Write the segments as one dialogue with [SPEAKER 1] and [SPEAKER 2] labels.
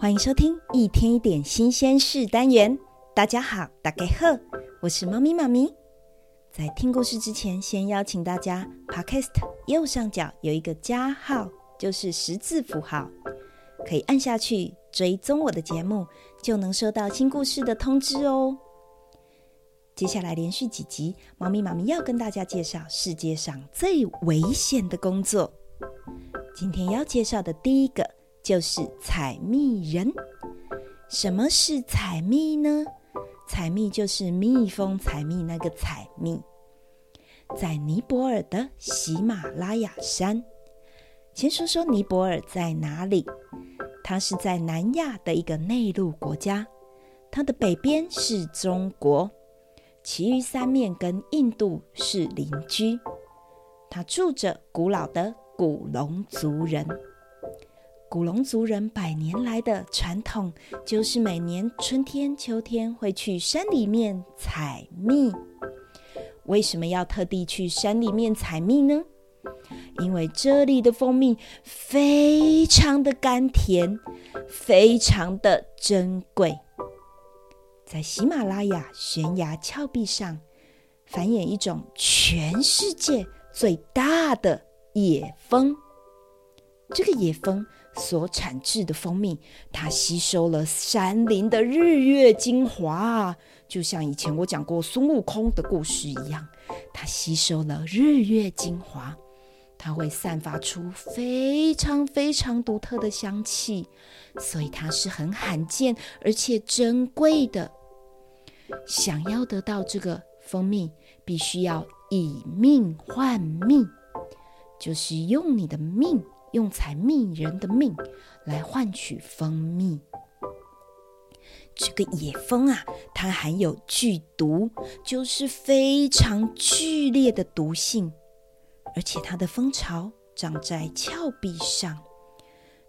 [SPEAKER 1] 欢迎收听一天一点新鲜事单元。大家好，大家好，我是猫咪妈咪。在听故事之前，先邀请大家，Podcast 右上角有一个加号，就是十字符号，可以按下去追踪我的节目，就能收到新故事的通知哦。接下来连续几集，猫咪妈咪要跟大家介绍世界上最危险的工作。今天要介绍的第一个。就是采蜜人。什么是采蜜呢？采蜜就是蜜蜂采蜜那个采蜜。在尼泊尔的喜马拉雅山，先说说尼泊尔在哪里？它是在南亚的一个内陆国家，它的北边是中国，其余三面跟印度是邻居。它住着古老的古龙族人。古龙族人百年来的传统就是每年春天、秋天会去山里面采蜜。为什么要特地去山里面采蜜呢？因为这里的蜂蜜非常的甘甜，非常的珍贵。在喜马拉雅悬崖峭壁上，繁衍一种全世界最大的野蜂。这个野蜂。所产制的蜂蜜，它吸收了山林的日月精华，就像以前我讲过孙悟空的故事一样，它吸收了日月精华，它会散发出非常非常独特的香气，所以它是很罕见而且珍贵的。想要得到这个蜂蜜，必须要以命换命，就是用你的命。用采蜜人的命来换取蜂蜜。这个野蜂啊，它含有剧毒，就是非常剧烈的毒性，而且它的蜂巢长在峭壁上，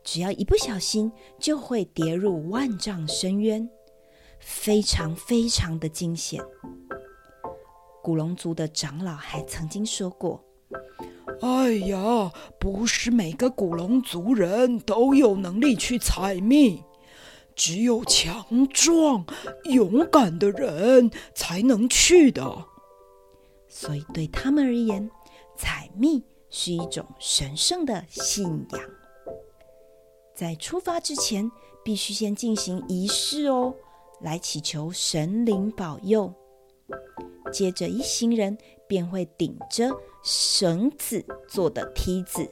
[SPEAKER 1] 只要一不小心就会跌入万丈深渊，非常非常的惊险。古龙族的长老还曾经说过。
[SPEAKER 2] 哎呀，不是每个古龙族人都有能力去采蜜，只有强壮、勇敢的人才能去的。
[SPEAKER 1] 所以对他们而言，采蜜是一种神圣的信仰。在出发之前，必须先进行仪式哦，来祈求神灵保佑。接着，一行人便会顶着绳子做的梯子，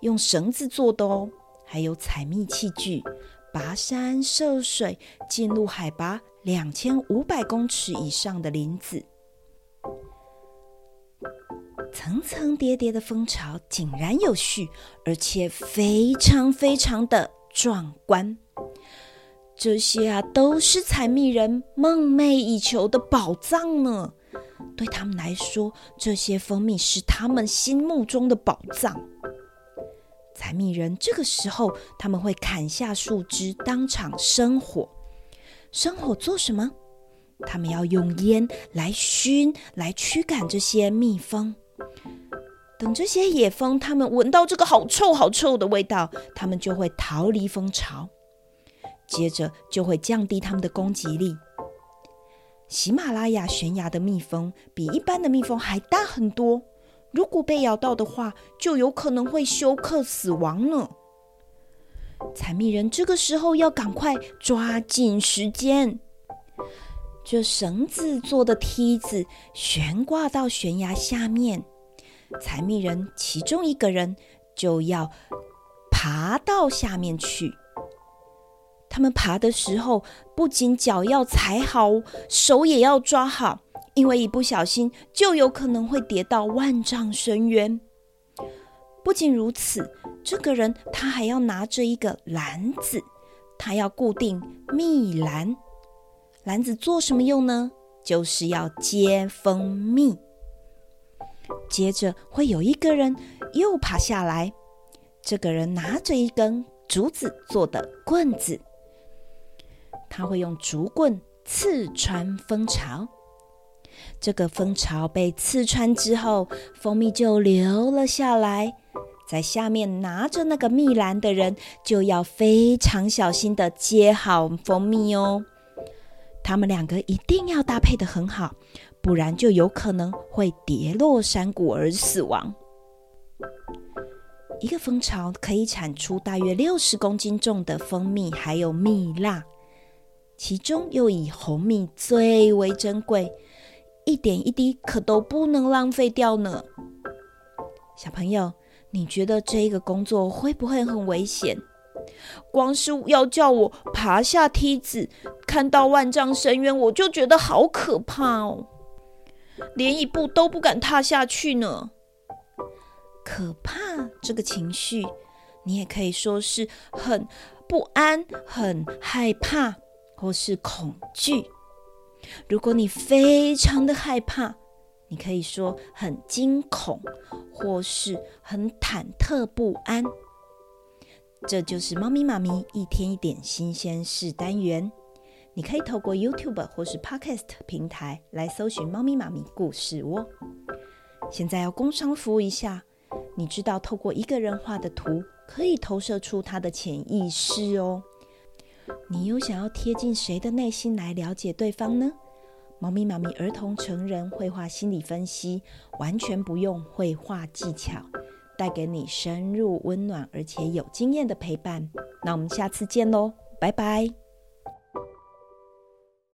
[SPEAKER 1] 用绳子做的哦，还有采蜜器具，跋山涉水进入海拔两千五百公尺以上的林子，层层叠叠的蜂巢井然有序，而且非常非常的壮观。这些啊，都是采蜜人梦寐以求的宝藏呢。对他们来说，这些蜂蜜是他们心目中的宝藏。采蜜人这个时候，他们会砍下树枝，当场生火。生火做什么？他们要用烟来熏，来驱赶这些蜜蜂。等这些野蜂，他们闻到这个好臭、好臭的味道，他们就会逃离蜂巢。接着就会降低它们的攻击力。喜马拉雅悬崖的蜜蜂比一般的蜜蜂还大很多，如果被咬到的话，就有可能会休克死亡呢。采蜜人这个时候要赶快抓紧时间，这绳子做的梯子悬挂到悬崖下面，采蜜人其中一个人就要爬到下面去。他们爬的时候，不仅脚要踩好，手也要抓好，因为一不小心就有可能会跌到万丈深渊。不仅如此，这个人他还要拿着一个篮子，他要固定蜜篮。篮子做什么用呢？就是要接蜂蜜。接着会有一个人又爬下来，这个人拿着一根竹子做的棍子，他会用竹棍刺穿蜂巢。这个蜂巢被刺穿之后，蜂蜜就流了下来。在下面拿着那个蜜篮的人，就要非常小心的接好蜂蜜哦。他们两个一定要搭配的很好，不然就有可能会跌落山谷而死亡。一个蜂巢可以产出大约六十公斤重的蜂蜜，还有蜜蜡，其中又以红蜜最为珍贵，一点一滴可都不能浪费掉呢。小朋友，你觉得这个工作会不会很危险？光是要叫我爬下梯子，看到万丈深渊，我就觉得好可怕哦，连一步都不敢踏下去呢。可怕这个情绪，你也可以说是很不安、很害怕，或是恐惧。如果你非常的害怕，你可以说很惊恐，或是很忐忑不安。这就是猫咪妈咪一天一点新鲜事单元。你可以透过 YouTube 或是 Podcast 平台来搜寻“猫咪妈咪故事窝”。现在要工商服务一下，你知道透过一个人画的图可以投射出他的潜意识哦。你又想要贴近谁的内心来了解对方呢？猫咪妈咪儿童成人绘画心理分析，完全不用绘画技巧。带给你深入、温暖而且有经验的陪伴。那我们下次见喽，拜拜。